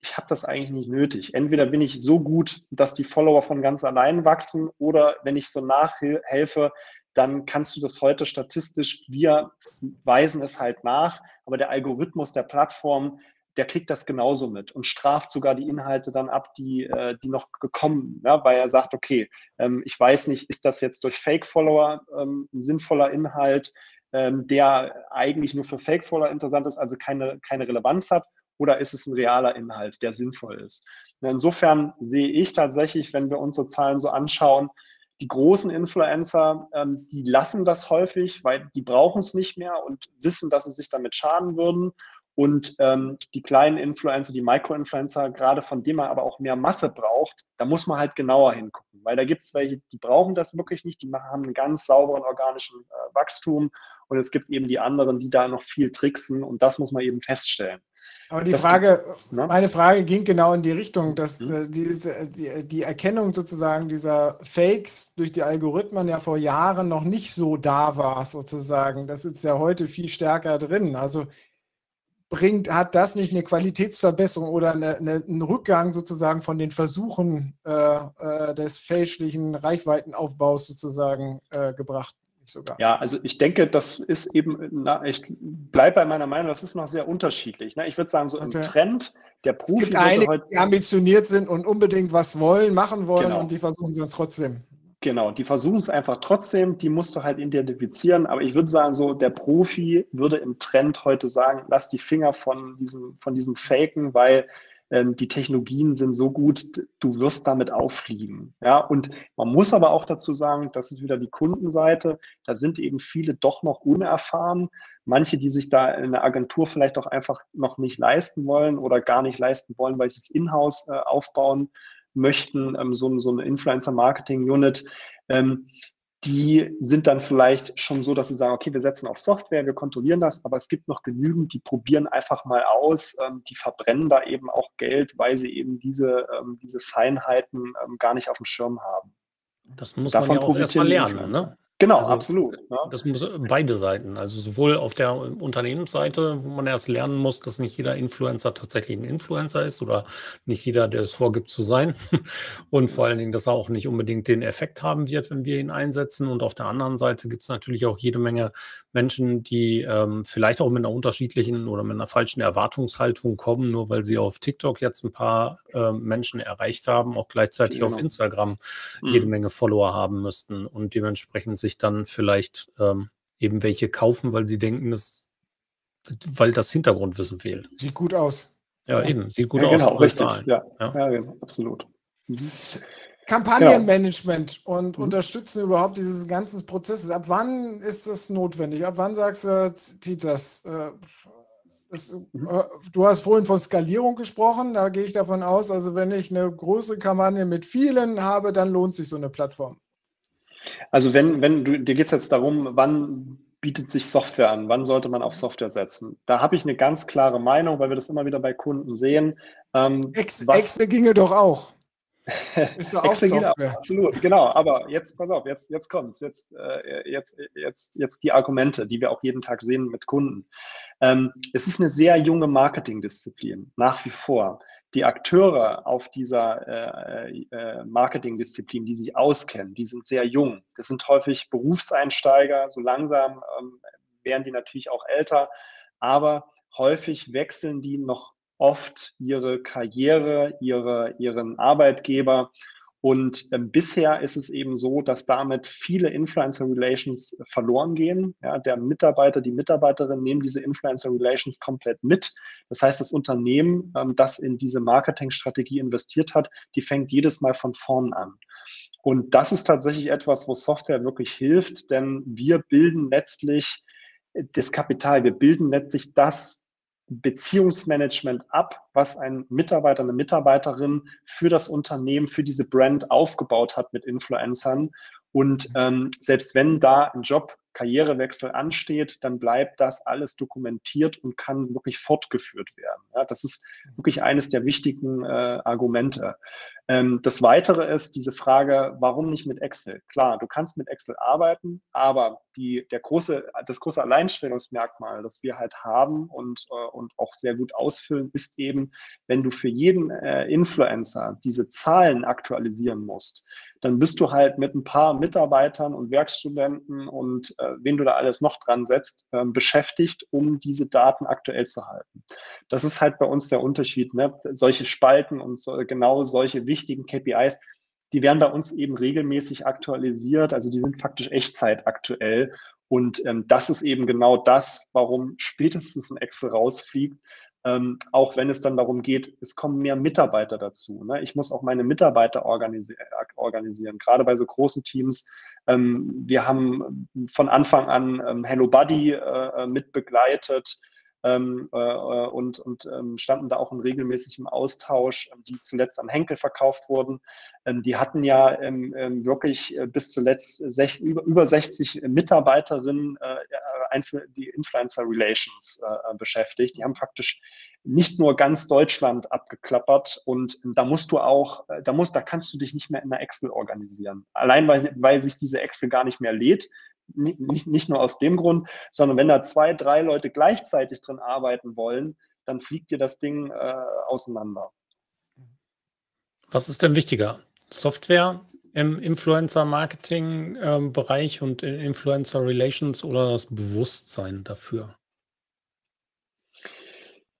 ich habe das eigentlich nicht nötig. Entweder bin ich so gut, dass die Follower von ganz allein wachsen oder wenn ich so nachhelfe, dann kannst du das heute statistisch, wir weisen es halt nach, aber der Algorithmus der Plattform, der kriegt das genauso mit und straft sogar die Inhalte dann ab, die, äh, die noch gekommen, ja, weil er sagt, okay, ähm, ich weiß nicht, ist das jetzt durch Fake-Follower ähm, ein sinnvoller Inhalt, ähm, der eigentlich nur für Fake-Follower interessant ist, also keine, keine Relevanz hat, oder ist es ein realer Inhalt, der sinnvoll ist? Insofern sehe ich tatsächlich, wenn wir unsere Zahlen so anschauen, die großen Influencer, ähm, die lassen das häufig, weil die brauchen es nicht mehr und wissen, dass sie sich damit schaden würden. Und ähm, die kleinen Influencer, die Micro-Influencer, gerade von denen man aber auch mehr Masse braucht, da muss man halt genauer hingucken. Weil da gibt es welche, die brauchen das wirklich nicht, die haben einen ganz sauberen organischen äh, Wachstum. Und es gibt eben die anderen, die da noch viel tricksen. Und das muss man eben feststellen. Aber die das Frage, ne? meine Frage ging genau in die Richtung, dass mhm. äh, diese, die, die, Erkennung sozusagen dieser Fakes durch die Algorithmen ja vor Jahren noch nicht so da war, sozusagen. Das ist ja heute viel stärker drin. Also bringt, hat das nicht eine Qualitätsverbesserung oder eine, eine, einen Rückgang sozusagen von den Versuchen äh, äh, des fälschlichen Reichweitenaufbaus sozusagen äh, gebracht? sogar. Ja, also ich denke, das ist eben, na, ich bleibe bei meiner Meinung, das ist noch sehr unterschiedlich. Ne? Ich würde sagen, so okay. im Trend, der Profi. Es gibt einige, die ambitioniert sind und unbedingt was wollen, machen wollen genau. und die versuchen es trotzdem. Genau, die versuchen es einfach trotzdem, die musst du halt identifizieren. Aber ich würde sagen, so der Profi würde im Trend heute sagen, lass die Finger von diesem, von diesem Faken, weil ähm, die Technologien sind so gut, du wirst damit auffliegen. Ja, und man muss aber auch dazu sagen, das ist wieder die Kundenseite. Da sind eben viele doch noch unerfahren. Manche, die sich da in der Agentur vielleicht auch einfach noch nicht leisten wollen oder gar nicht leisten wollen, weil sie es in-house äh, aufbauen möchten, ähm, so, so eine Influencer-Marketing-Unit. Ähm, die sind dann vielleicht schon so, dass sie sagen, okay, wir setzen auf Software, wir kontrollieren das, aber es gibt noch genügend, die probieren einfach mal aus, ähm, die verbrennen da eben auch Geld, weil sie eben diese, ähm, diese Feinheiten ähm, gar nicht auf dem Schirm haben. Das muss Davon man ja auch erstmal lernen, ne? Genau, also, absolut. Ja. Das muss beide Seiten. Also sowohl auf der Unternehmensseite, wo man erst lernen muss, dass nicht jeder Influencer tatsächlich ein Influencer ist oder nicht jeder, der es vorgibt zu sein. *laughs* Und vor allen Dingen, dass er auch nicht unbedingt den Effekt haben wird, wenn wir ihn einsetzen. Und auf der anderen Seite gibt es natürlich auch jede Menge Menschen, die ähm, vielleicht auch mit einer unterschiedlichen oder mit einer falschen Erwartungshaltung kommen, nur weil sie auf TikTok jetzt ein paar äh, Menschen erreicht haben, auch gleichzeitig genau. auf Instagram mhm. jede Menge Follower haben müssten und dementsprechend sich dann vielleicht ähm, eben welche kaufen, weil sie denken, dass, weil das Hintergrundwissen fehlt. Sieht gut aus. Ja, ja. eben, sieht gut ja, aus. Genau, richtig. Ja. Ja. ja, genau, absolut. Mhm. Kampagnenmanagement genau. und mhm. unterstützen überhaupt dieses ganzen Prozesses. Ab wann ist das notwendig? Ab wann sagst du, Titas, äh, das, mhm. äh, du hast vorhin von Skalierung gesprochen, da gehe ich davon aus, also wenn ich eine große Kampagne mit vielen habe, dann lohnt sich so eine Plattform. Also wenn, wenn du, dir geht es jetzt darum, wann bietet sich Software an, wann sollte man auf Software setzen? Da habe ich eine ganz klare Meinung, weil wir das immer wieder bei Kunden sehen. Ähm, Ex Excel ginge doch auch. *laughs* Ist doch auch Software. Absolut, genau. Aber jetzt, pass auf, jetzt, jetzt kommt jetzt, äh, jetzt, jetzt, jetzt die Argumente, die wir auch jeden Tag sehen mit Kunden. Ähm, es ist eine sehr junge Marketingdisziplin, nach wie vor. Die Akteure auf dieser äh, äh, Marketingdisziplin, die sich auskennen, die sind sehr jung. Das sind häufig Berufseinsteiger. So langsam ähm, werden die natürlich auch älter. Aber häufig wechseln die noch oft ihre Karriere, ihre, ihren Arbeitgeber. Und ähm, bisher ist es eben so, dass damit viele Influencer Relations verloren gehen. Ja, der Mitarbeiter, die Mitarbeiterin nehmen diese Influencer Relations komplett mit. Das heißt, das Unternehmen, ähm, das in diese Marketingstrategie investiert hat, die fängt jedes Mal von vorn an. Und das ist tatsächlich etwas, wo Software wirklich hilft, denn wir bilden letztlich das Kapital, wir bilden letztlich das Beziehungsmanagement ab, was ein Mitarbeiter, eine Mitarbeiterin für das Unternehmen, für diese Brand aufgebaut hat mit Influencern. Und ähm, selbst wenn da ein Job Karrierewechsel ansteht, dann bleibt das alles dokumentiert und kann wirklich fortgeführt werden. Ja, das ist wirklich eines der wichtigen äh, Argumente. Ähm, das Weitere ist diese Frage, warum nicht mit Excel? Klar, du kannst mit Excel arbeiten, aber die, der große, das große Alleinstellungsmerkmal, das wir halt haben und, äh, und auch sehr gut ausfüllen, ist eben, wenn du für jeden äh, Influencer diese Zahlen aktualisieren musst, dann bist du halt mit ein paar Mitarbeitern und Werkstudenten und äh, wen du da alles noch dran setzt, äh, beschäftigt, um diese Daten aktuell zu halten. Das ist halt bei uns der Unterschied. Ne? Solche Spalten und so, genau solche wichtigen KPIs, die werden bei uns eben regelmäßig aktualisiert. Also die sind faktisch Echtzeit aktuell. Und ähm, das ist eben genau das, warum spätestens ein Excel rausfliegt, ähm, auch wenn es dann darum geht, es kommen mehr Mitarbeiter dazu. Ne? Ich muss auch meine Mitarbeiter organisi organisieren, gerade bei so großen Teams. Ähm, wir haben von Anfang an ähm, Hello Buddy äh, äh mit begleitet ähm, äh, äh, und, und ähm, standen da auch in regelmäßigem Austausch, ähm, die zuletzt an Henkel verkauft wurden. Die hatten ja wirklich äh, bis zuletzt über, über 60 Mitarbeiterinnen äh, die Influencer Relations äh, beschäftigt. Die haben faktisch nicht nur ganz Deutschland abgeklappert und da musst du auch, da musst, da kannst du dich nicht mehr in der Excel organisieren. Allein weil, weil sich diese Excel gar nicht mehr lädt, nicht, nicht nur aus dem Grund, sondern wenn da zwei, drei Leute gleichzeitig drin arbeiten wollen, dann fliegt dir das Ding äh, auseinander. Was ist denn wichtiger? Software im Influencer-Marketing-Bereich ähm, und in Influencer-Relations oder das Bewusstsein dafür?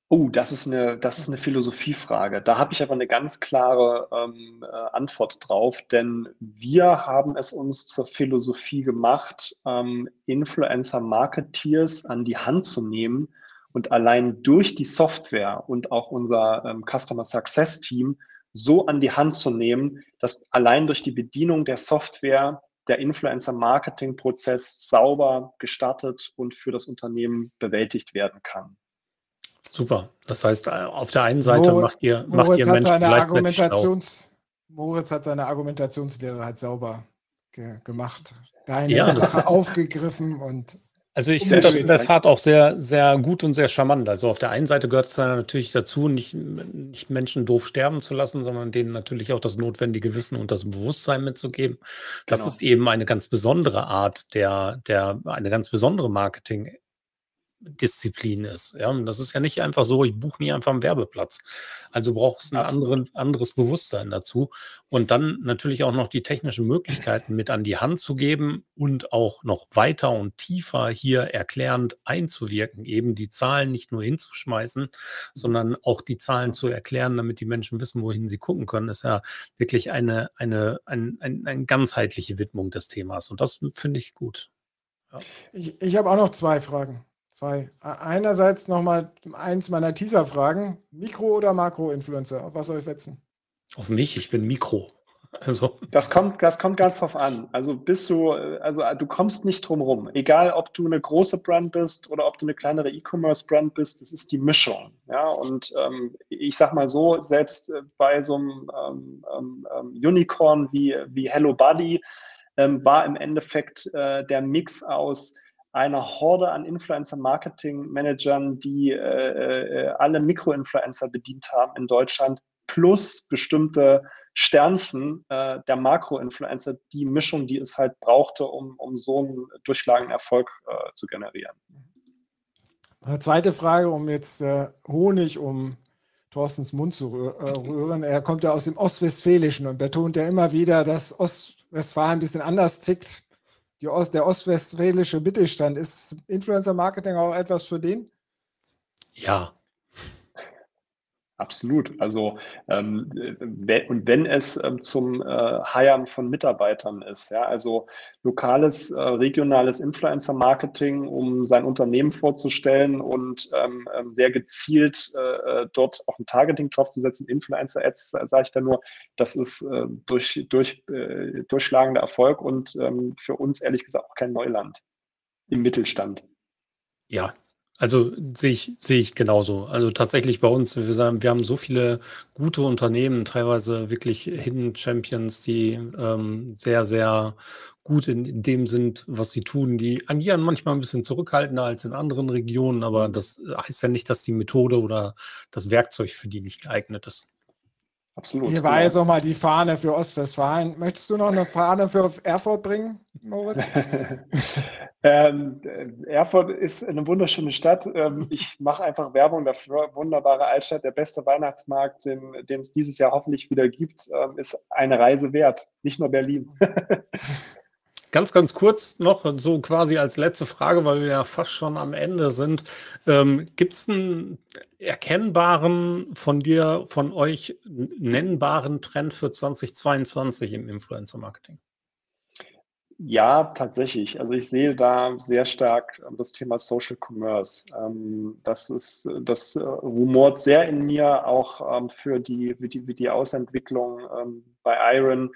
Oh, das ist eine, das ist eine Philosophiefrage. Da habe ich aber eine ganz klare ähm, äh, Antwort drauf, denn wir haben es uns zur Philosophie gemacht, ähm, Influencer-Marketeers an die Hand zu nehmen und allein durch die Software und auch unser ähm, Customer Success Team so an die Hand zu nehmen, dass allein durch die Bedienung der Software der Influencer-Marketing-Prozess sauber gestartet und für das Unternehmen bewältigt werden kann. Super. Das heißt, äh, auf der einen Seite Moritz, macht ihr, macht Moritz ihr Menschen seine Argumentations, Moritz hat seine Argumentationslehre halt sauber ge gemacht. Deine ja, Sache aufgegriffen und also ich finde das in der Tat auch sehr, sehr gut und sehr charmant. Also auf der einen Seite gehört es natürlich dazu, nicht, nicht Menschen doof sterben zu lassen, sondern denen natürlich auch das notwendige Wissen und das Bewusstsein mitzugeben. Das genau. ist eben eine ganz besondere Art der, der, eine ganz besondere Marketing Disziplin ist. Ja, und das ist ja nicht einfach so, ich buche nie einfach einen Werbeplatz. Also brauchst du ein anderen, anderes Bewusstsein dazu und dann natürlich auch noch die technischen Möglichkeiten mit an die Hand zu geben und auch noch weiter und tiefer hier erklärend einzuwirken, eben die Zahlen nicht nur hinzuschmeißen, sondern auch die Zahlen zu erklären, damit die Menschen wissen, wohin sie gucken können, ist ja wirklich eine, eine, ein, ein, eine ganzheitliche Widmung des Themas und das finde ich gut. Ja. Ich, ich habe auch noch zwei Fragen. Zwei. Einerseits nochmal eins meiner Teaser-Fragen. Mikro- oder Makro-Influencer? Auf was soll ich setzen? Auf mich, ich bin Mikro. Also. Das kommt, das kommt ganz drauf an. Also bist du, also du kommst nicht drum rum. Egal, ob du eine große Brand bist oder ob du eine kleinere E-Commerce-Brand bist, das ist die Mischung. Ja, und ähm, ich sag mal so, selbst äh, bei so einem ähm, ähm, ähm, Unicorn wie, wie Hello Buddy ähm, war im Endeffekt äh, der Mix aus einer Horde an Influencer-Marketing-Managern, die äh, äh, alle Mikroinfluencer bedient haben in Deutschland, plus bestimmte Sternchen äh, der Makro-Influencer, die Mischung, die es halt brauchte, um, um so einen durchschlagenden Erfolg äh, zu generieren. Eine zweite Frage, um jetzt äh, Honig um Thorstens Mund zu äh, rühren. Er kommt ja aus dem Ostwestfälischen und betont ja immer wieder, dass Ostwestfalen ein bisschen anders tickt Ost, der ostwestfälische Mittelstand. Ist Influencer-Marketing auch etwas für den? Ja, Absolut. Also ähm, und wenn es ähm, zum äh, Hiren von Mitarbeitern ist, ja, also lokales, äh, regionales Influencer-Marketing, um sein Unternehmen vorzustellen und ähm, ähm sehr gezielt äh, äh, dort auch ein Targeting drauf zu setzen, Influencer-Ads, sage ich da nur, das ist äh, durch, durch, äh, durchschlagender Erfolg und ähm, für uns ehrlich gesagt auch kein Neuland im Mittelstand. Ja, also sehe ich, sehe ich genauso. Also tatsächlich bei uns, wir sagen, wir haben so viele gute Unternehmen, teilweise wirklich Hidden Champions, die ähm, sehr, sehr gut in, in dem sind, was sie tun. Die agieren manchmal ein bisschen zurückhaltender als in anderen Regionen, aber das heißt ja nicht, dass die Methode oder das Werkzeug für die nicht geeignet ist. Absolut. Hier war genau. jetzt auch mal die Fahne für Ostwestfalen. Möchtest du noch eine Fahne für Erfurt bringen, Moritz? *laughs* ähm, Erfurt ist eine wunderschöne Stadt. Ähm, ich mache einfach Werbung dafür. Wunderbare Altstadt, der beste Weihnachtsmarkt, den, den es dieses Jahr hoffentlich wieder gibt, ähm, ist eine Reise wert. Nicht nur Berlin. *laughs* Ganz, ganz kurz noch, so quasi als letzte Frage, weil wir ja fast schon am Ende sind. Ähm, Gibt es einen erkennbaren, von dir, von euch nennbaren Trend für 2022 im Influencer-Marketing? Ja, tatsächlich. Also ich sehe da sehr stark das Thema Social Commerce. Ähm, das ist, das rumort sehr in mir auch ähm, für die, für die, für die Ausentwicklung ähm, bei Iron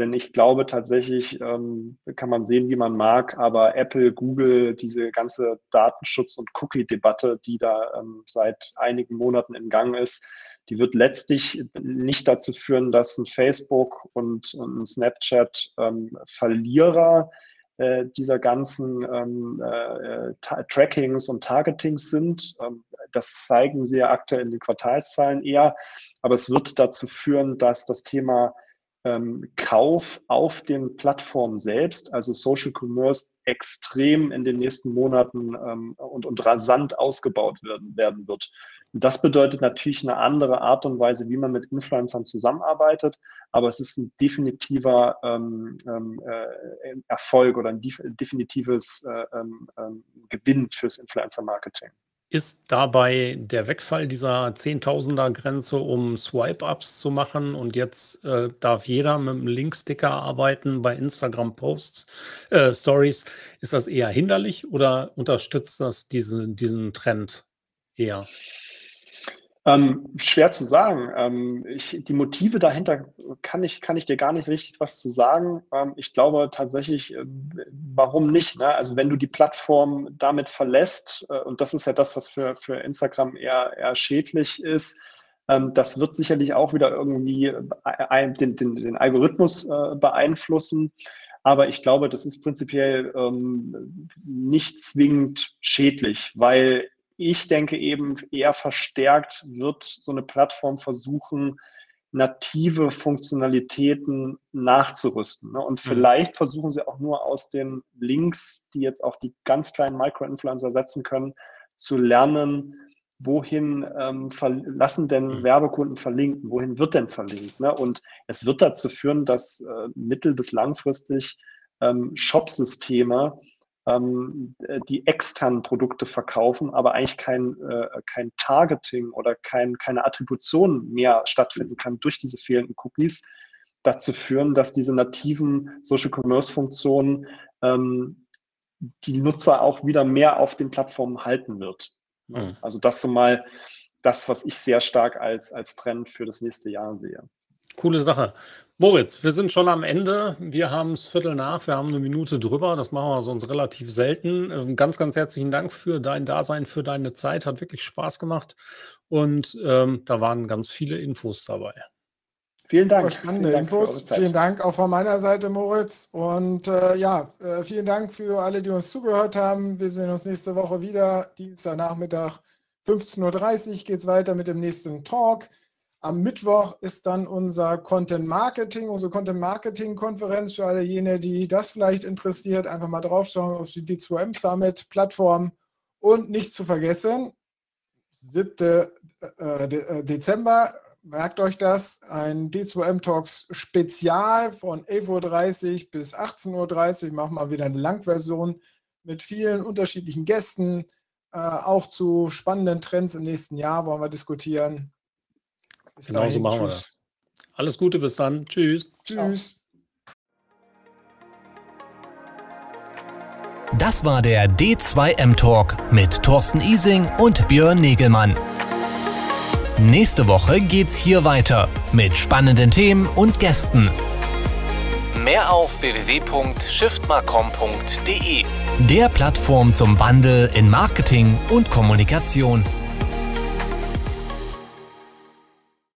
denn ich glaube tatsächlich, ähm, kann man sehen, wie man mag, aber Apple, Google, diese ganze Datenschutz- und Cookie-Debatte, die da ähm, seit einigen Monaten in Gang ist, die wird letztlich nicht dazu führen, dass ein Facebook und, ein Snapchat ähm, Verlierer äh, dieser ganzen ähm, äh, Trackings und Targetings sind. Ähm, das zeigen sie ja aktuell in den Quartalszahlen eher. Aber es wird dazu führen, dass das Thema ähm, Kauf auf den Plattformen selbst, also Social Commerce, extrem in den nächsten Monaten ähm, und, und rasant ausgebaut werden, werden wird. das bedeutet natürlich eine andere Art und Weise, wie man mit Influencern zusammenarbeitet, aber es ist ein definitiver ähm, ähm äh, Erfolg oder ein definitives äh, ähm, Gewinn fürs Influencer-Marketing. Ist dabei der Wegfall dieser Zehntausender-Grenze, um Swipe-Ups zu machen und jetzt äh, darf jeder mit einem Linksticker arbeiten bei Instagram-Posts, äh, Stories, ist das eher hinderlich oder unterstützt das diese, diesen Trend eher? Ähm, schwer zu sagen. Ähm, ich, die Motive dahinter kann ich, kann ich dir gar nicht richtig was zu sagen. Ähm, ich glaube tatsächlich, äh, warum nicht? Ne? Also wenn du die Plattform damit verlässt, äh, und das ist ja das, was für, für Instagram eher, eher schädlich ist, ähm, das wird sicherlich auch wieder irgendwie äh, den, den, den, Algorithmus äh, beeinflussen. Aber ich glaube, das ist prinzipiell ähm, nicht zwingend schädlich, weil ich denke eben eher verstärkt wird so eine Plattform versuchen, native Funktionalitäten nachzurüsten. Ne? Und mhm. vielleicht versuchen sie auch nur aus den Links, die jetzt auch die ganz kleinen Micro-Influencer setzen können, zu lernen, wohin ähm, lassen denn mhm. Werbekunden verlinken, wohin wird denn verlinkt. Ne? Und es wird dazu führen, dass äh, mittel- bis langfristig ähm, Shop-Systeme ähm, äh, die externen Produkte verkaufen, aber eigentlich kein, äh, kein Targeting oder kein, keine Attribution mehr stattfinden kann durch diese fehlenden Cookies, dazu führen, dass diese nativen Social Commerce Funktionen ähm, die Nutzer auch wieder mehr auf den Plattformen halten wird. Mhm. Also das so mal das, was ich sehr stark als, als Trend für das nächste Jahr sehe. Coole Sache. Moritz, wir sind schon am Ende. Wir haben es Viertel nach, wir haben eine Minute drüber. Das machen wir sonst relativ selten. Ähm, ganz, ganz herzlichen Dank für dein Dasein, für deine Zeit. Hat wirklich Spaß gemacht. Und ähm, da waren ganz viele Infos dabei. Vielen Dank. Spannende vielen Dank Infos. Vielen Dank auch von meiner Seite, Moritz. Und äh, ja, äh, vielen Dank für alle, die uns zugehört haben. Wir sehen uns nächste Woche wieder. Dienstagnachmittag 15.30 Uhr geht es weiter mit dem nächsten Talk. Am Mittwoch ist dann unser Content Marketing, unsere Content Marketing Konferenz für alle jene, die das vielleicht interessiert. Einfach mal draufschauen auf die D2M Summit Plattform. Und nicht zu vergessen, 7. Äh, äh, Dezember, merkt euch das, ein D2M Talks Spezial von 11.30 Uhr bis 18.30 Uhr. Machen mal wieder eine Langversion mit vielen unterschiedlichen Gästen. Äh, auch zu spannenden Trends im nächsten Jahr wollen wir diskutieren. Bis genau dahin, so machen tschüss. wir das. Alles Gute, bis dann. Tschüss. Tschüss. Das war der D2M Talk mit Thorsten Ising und Björn Negelmann. Nächste Woche geht's hier weiter mit spannenden Themen und Gästen. Mehr auf www.shiftmarcom.de, der Plattform zum Wandel in Marketing und Kommunikation.